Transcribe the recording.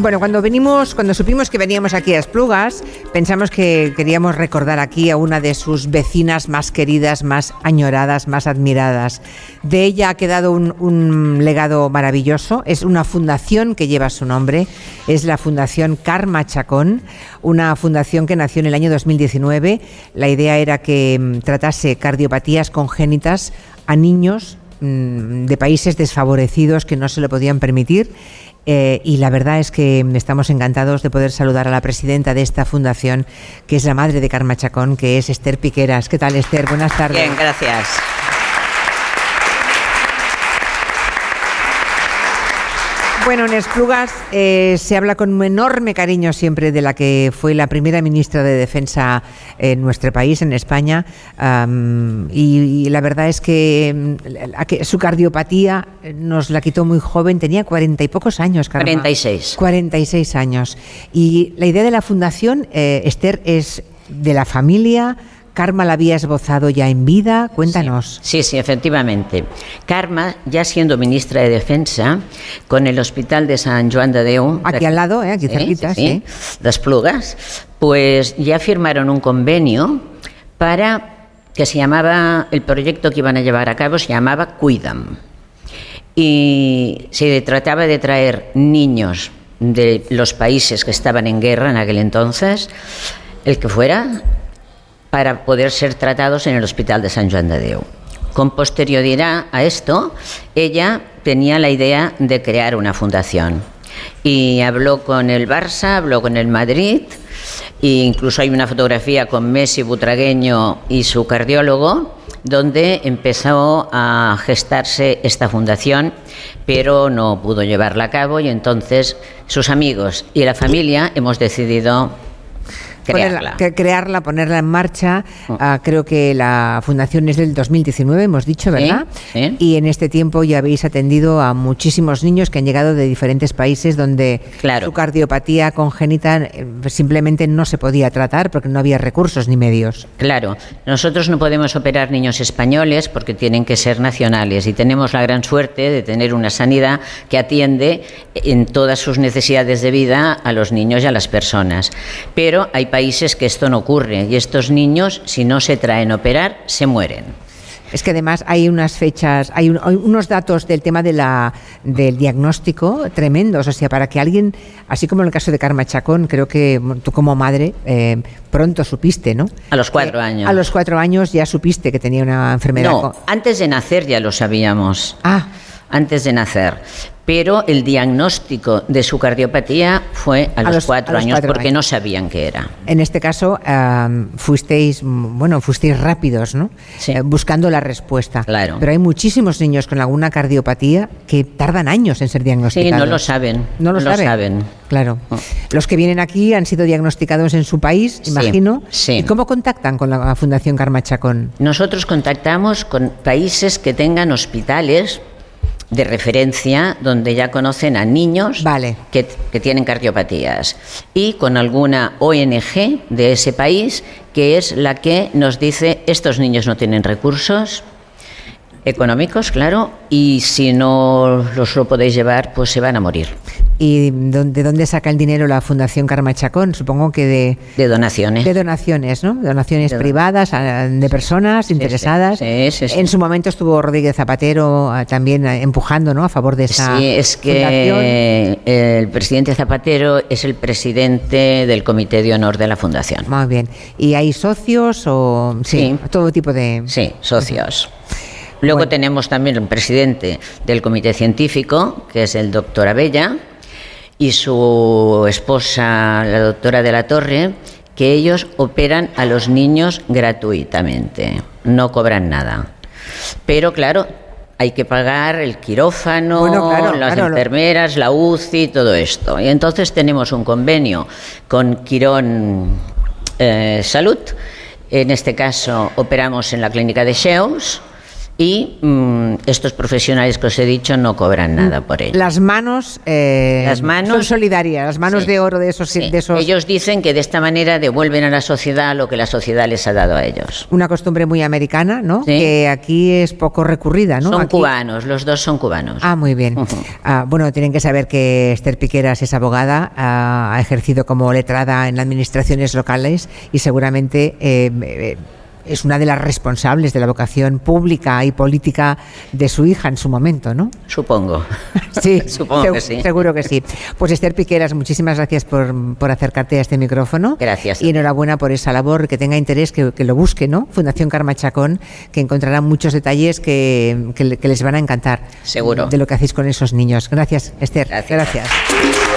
Bueno, cuando venimos, cuando supimos que veníamos aquí a Esplugas, pensamos que queríamos recordar aquí a una de sus vecinas más queridas, más añoradas, más admiradas. De ella ha quedado un, un legado maravilloso. Es una fundación que lleva su nombre. Es la Fundación Karma Chacón, una fundación que nació en el año 2019. La idea era que mm, tratase cardiopatías congénitas a niños mm, de países desfavorecidos que no se lo podían permitir eh, y la verdad es que estamos encantados de poder saludar a la presidenta de esta fundación, que es la madre de Karma Chacón, que es Esther Piqueras. ¿Qué tal, Esther? Buenas tardes. Bien, gracias. Bueno, en Esplugas eh, se habla con un enorme cariño siempre de la que fue la primera ministra de Defensa en nuestro país, en España, um, y, y, la verdad es que, la, que, su cardiopatía nos la quitó muy joven, tenía cuarenta y pocos años, Karma. 46. 46 años. Y la idea de la fundación, eh, Esther, es de la familia, Karma la había esbozado ya en vida, cuéntanos. Sí, sí, sí, efectivamente. Karma, ya siendo ministra de Defensa, con el Hospital de San Joan de Déu... Aquí al lado, eh, aquí cerquita, sí. sí. Las Plugas, pues ya firmaron un convenio para que se llamaba, el proyecto que iban a llevar a cabo se llamaba Cuidam. Y se trataba de traer niños de los países que estaban en guerra en aquel entonces, el que fuera, para poder ser tratados en el Hospital de San Joan de Déu. Con posterioridad a esto, ella tenía la idea de crear una fundación y habló con el Barça, habló con el Madrid, e incluso hay una fotografía con Messi Butragueño y su cardiólogo, donde empezó a gestarse esta fundación, pero no pudo llevarla a cabo y entonces sus amigos y la familia hemos decidido crearla. Ponerla, crearla, ponerla en marcha. Uh, creo que la fundación es del 2019, hemos dicho, ¿verdad? ¿Sí? ¿Sí? Y en este tiempo ya habéis atendido a muchísimos niños que han llegado de diferentes países donde claro. su cardiopatía congénita eh, simplemente no se podía tratar porque no había recursos ni medios. Claro, nosotros no podemos operar niños españoles porque tienen que ser nacionales y tenemos la gran suerte de tener una sanidad que atiende en todas sus necesidades de vida a los niños y a las personas. Pero hay países que esto no ocurre y estos niños, si no se traen a operar, se mueren. Es que además hay unas fechas, hay, un, hay, unos datos del tema de la, del diagnóstico tremendos. O sea, para que alguien, así como en el caso de Karma Chacón, creo que tú como madre eh, pronto supiste, ¿no? A los cuatro eh, años. A los cuatro años ya supiste que tenía una enfermedad. No, antes de nacer ya lo sabíamos. Ah. Antes de nacer pero el diagnóstico de su cardiopatía fue a, a los, los, cuatro, a los años cuatro porque años. no sabían qué era. En este caso um, fuisteis, bueno, fuisteis rápidos, ¿no? Sí. Eh, buscando la respuesta. Claro. Pero hay muchísimos niños con alguna cardiopatía que tardan años en ser diagnosticados. Sí, no lo saben. No lo, saben. saben. Claro. Los que vienen aquí han sido diagnosticados en su país, sí. imagino. Sí. ¿Y cómo contactan con la Fundación Karma Chacón? Nosotros contactamos con países que tengan hospitales de referencia donde ya conocen a niños vale. que, que, tienen cardiopatías y con alguna ONG de ese país que es la que nos dice estos niños no tienen recursos económicos, claro, y si no los lo podéis llevar, pues se van a morir. ¿Y de dónde saca el dinero la Fundación Karma Chacón? Supongo que de... De donaciones. De donaciones, ¿no? Donaciones de privadas de personas sí, interesadas. Sí, sí, en su momento estuvo Rodríguez Zapatero ah, también ah, empujando, ¿no? A favor de esa Sí, es que fundación. el presidente Zapatero es el presidente del Comité de Honor de la Fundación. Muy bien. ¿Y hay socios o...? Sí, todo tipo de... Sí, socios. Luego bueno. tenemos también un presidente del comité científico, que es el doctor Abella, y su esposa, la doctora de la Torre, que ellos operan a los niños gratuitamente, no cobran nada. Pero claro, hay que pagar el quirófano, bueno, claro, las claro, enfermeras, la UCI, todo esto. Y entonces tenemos un convenio con Quirón eh, Salud. En este caso operamos en la clínica de Sheus y mm, estos profesionales que os he dicho no cobran nada por ello. Las manos, eh, Las manos- son solidarias, las manos Sí. de oro de esos, Sí. de esos Ellos dicen que de esta manera devuelven a la sociedad lo que la sociedad les ha dado a ellos. una costumbre muy americana, ¿no? Sí. Que aquí es poco recurrida, ¿no? son Aquí- cubanos, los dos son cubanos. Ah, muy bien. Ujú. Ah, bueno, tienen que saber que Esther Piqueras es abogada, ah, ha ejercido como letrada en administraciones locales y seguramente eh, eh, es una de las responsables de la vocación pública y política de su hija en su momento, ¿no? Supongo. Sí, Supongo que sí. Seguro que sí. Pues Esther Piqueras, muchísimas gracias por, por acercarte a este micrófono. Gracias. Y enhorabuena por esa labor, que tenga interés, que, que lo busque, ¿no? Fundación Karma Chacón, que encontrará muchos detalles que, que que les van a encantar. Seguro. De lo que hacéis con esos niños. Gracias, Esther. Gracias. gracias.